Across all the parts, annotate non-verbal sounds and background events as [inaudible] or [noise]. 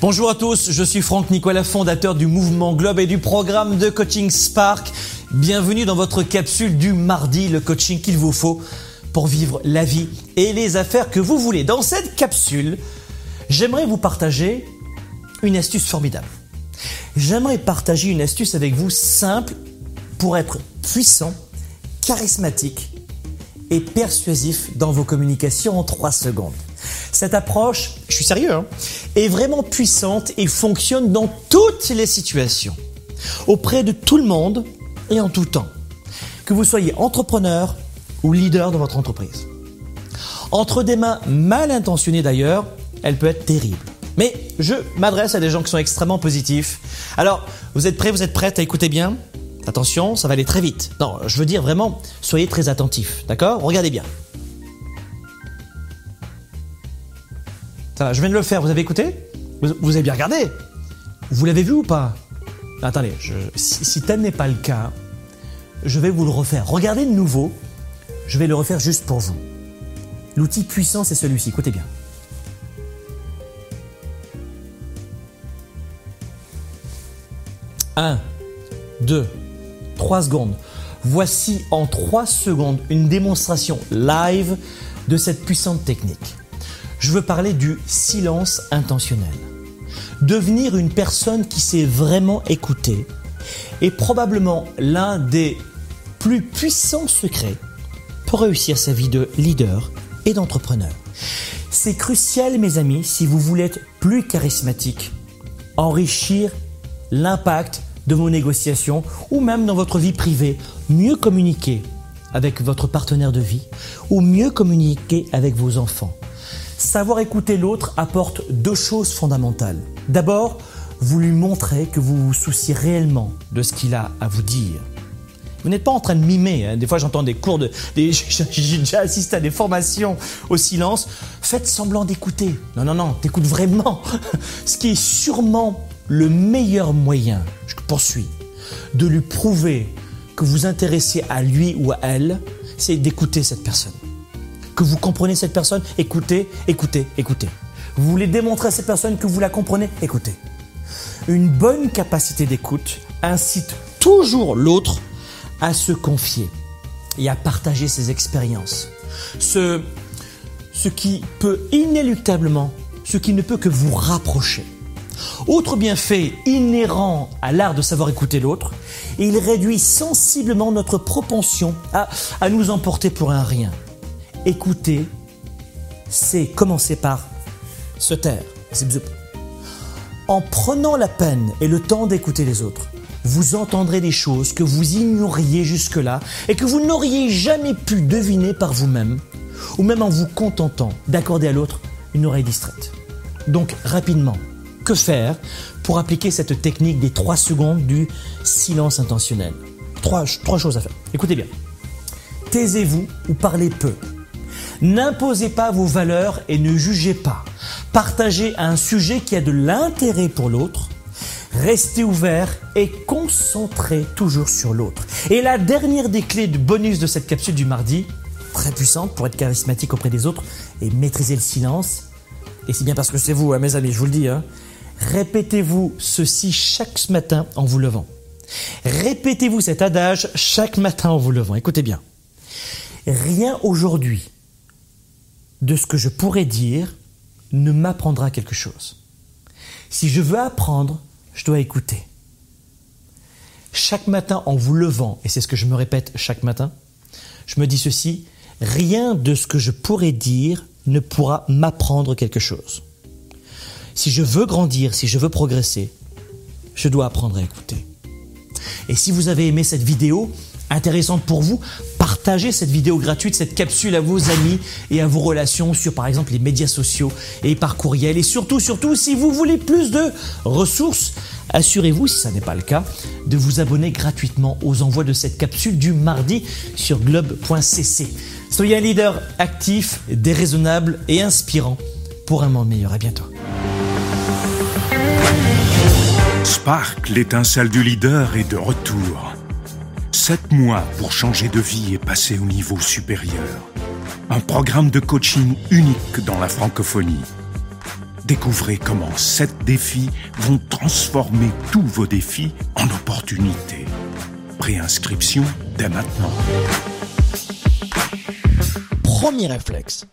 Bonjour à tous, je suis Franck Nicolas, fondateur du mouvement Globe et du programme de coaching Spark. Bienvenue dans votre capsule du mardi, le coaching qu'il vous faut pour vivre la vie et les affaires que vous voulez. Dans cette capsule, j'aimerais vous partager une astuce formidable. J'aimerais partager une astuce avec vous simple pour être puissant, charismatique et persuasif dans vos communications en 3 secondes. Cette approche, je suis sérieux, hein, est vraiment puissante et fonctionne dans toutes les situations, auprès de tout le monde et en tout temps. Que vous soyez entrepreneur ou leader de votre entreprise. Entre des mains mal intentionnées d'ailleurs, elle peut être terrible. Mais je m'adresse à des gens qui sont extrêmement positifs. Alors, vous êtes prêts, vous êtes prêtes à écouter bien? Attention, ça va aller très vite. Non, je veux dire vraiment, soyez très attentifs, d'accord? Regardez bien. Je viens de le faire, vous avez écouté vous, avez bien regardé Vous l'avez vu ou pas Attendez, si, si tel n'est pas le cas, je vais vous le refaire. Regardez de nouveau, je vais le refaire juste pour vous. L'outil puissant, c'est celui-ci, écoutez bien. Un, deux, trois secondes. Voici en trois secondes une démonstration live de cette puissante technique je veux parler du silence intentionnel. Devenir une personne qui sait vraiment écouter est probablement l'un des plus puissants secrets pour réussir sa vie de leader et d'entrepreneur. C'est crucial, mes amis, si vous voulez être plus charismatique, enrichir l'impact de vos négociations ou même dans votre vie privée, mieux communiquer avec votre partenaire de vie ou mieux communiquer avec vos enfants. Savoir écouter l'autre apporte deux choses fondamentales. D'abord, vous lui montrez que vous vous souciez réellement de ce qu'il a à vous dire. Vous n'êtes pas en train de mimer. Hein. Des fois, j'entends des cours de. [laughs] J'ai déjà assisté à des formations au silence. Faites semblant d'écouter. Non, non, non, t'écoutes vraiment. [laughs] Ce qui est sûrement le meilleur moyen, je poursuis, de lui prouver que vous intéressez à lui ou à elle, c'est d'écouter cette personne vous comprenez cette personne, écoutez, écoutez, écoutez. Vous voulez démontrer à cette personne que vous la comprenez, écoutez. Une bonne capacité d'écoute incite toujours l'autre à se confier et à partager ses expériences. Ce, qui peut inéluctablement, ce qui ne peut que vous rapprocher. Autre bienfait inhérent à l'art de savoir écouter l'autre, il réduit sensiblement notre propension à nous emporter pour un rien écouter, c'est commencer par se taire. En prenant la peine et le temps d'écouter les autres, vous entendrez des choses que vous ignoriez jusque-là et que vous n'auriez jamais pu deviner par vous-même, ou même en vous contentant d'accorder à l'autre une oreille distraite. Donc rapidement, que faire pour appliquer cette technique des trois secondes du silence intentionnel? Trois choses à faire. Écoutez bien. Taisez-vous ou parlez peu. N'imposez pas vos valeurs et ne jugez pas. Partagez un sujet qui a de l'intérêt pour l'autre. Restez ouvert et concentrez toujours sur l'autre. Et la dernière des clés de bonus de cette capsule du mardi, très puissante pour être charismatique auprès des autres et maîtriser le silence. Et c'est bien parce que c'est vous, hein, mes amis, je vous le dis. Hein. Répétez-vous ceci chaque matin en vous levant. Répétez-vous cet adage chaque matin en vous levant. Écoutez bien. Rien aujourd'hui de ce que je pourrais dire ne m'apprendra quelque chose. Si je veux apprendre, je dois écouter. Chaque matin en vous levant, et c'est ce que je me répète chaque matin, je me dis ceci, rien de ce que je pourrais dire ne pourra m'apprendre quelque chose. Si je veux grandir, si je veux progresser, je dois apprendre à écouter. Et si vous avez aimé cette vidéo, intéressante pour vous, partagez cette vidéo gratuite, cette capsule à vos amis et à vos relations sur par exemple les médias sociaux et par courriel. Et surtout, surtout, si vous voulez plus de ressources, assurez-vous, si ça n'est pas le cas, de vous abonner gratuitement aux envois de cette capsule du mardi sur globe.cc. Soyez un leader actif, déraisonnable et inspirant pour un monde meilleur. À bientôt. Spark, l'étincelle du leader, est de retour. Sept mois pour changer de vie et passer au niveau supérieur. Un programme de coaching unique dans la francophonie Découvrez comment 7 défis vont transformer tous vos défis en opportunités. Préinscription dès maintenant. Premier réflexe,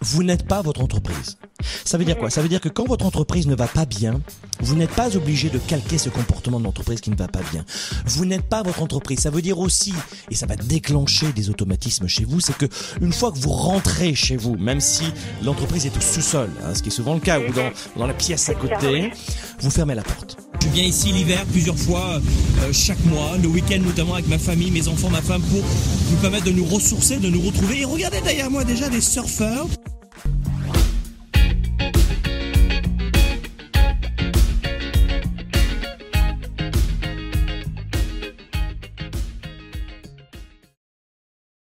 vous n'êtes pas votre entreprise. Ça veut dire quoi? Ça veut dire que quand votre entreprise ne va pas bien, vous n'êtes pas obligé de calquer ce comportement de l'entreprise qui ne va pas bien. Vous n'êtes pas votre entreprise. Ça veut dire aussi, et ça va déclencher des automatismes chez vous, c'est que une fois que vous rentrez chez vous, même si l'entreprise est au sous-sol, hein, ce qui est souvent le cas, ou dans, dans la pièce à côté, vous fermez la porte. Je viens ici l'hiver plusieurs fois, euh, chaque mois, le week-end notamment avec ma famille, mes enfants, ma femme, pour nous permettre de nous ressourcer, de nous retrouver. Et regardez derrière moi déjà des surfeurs.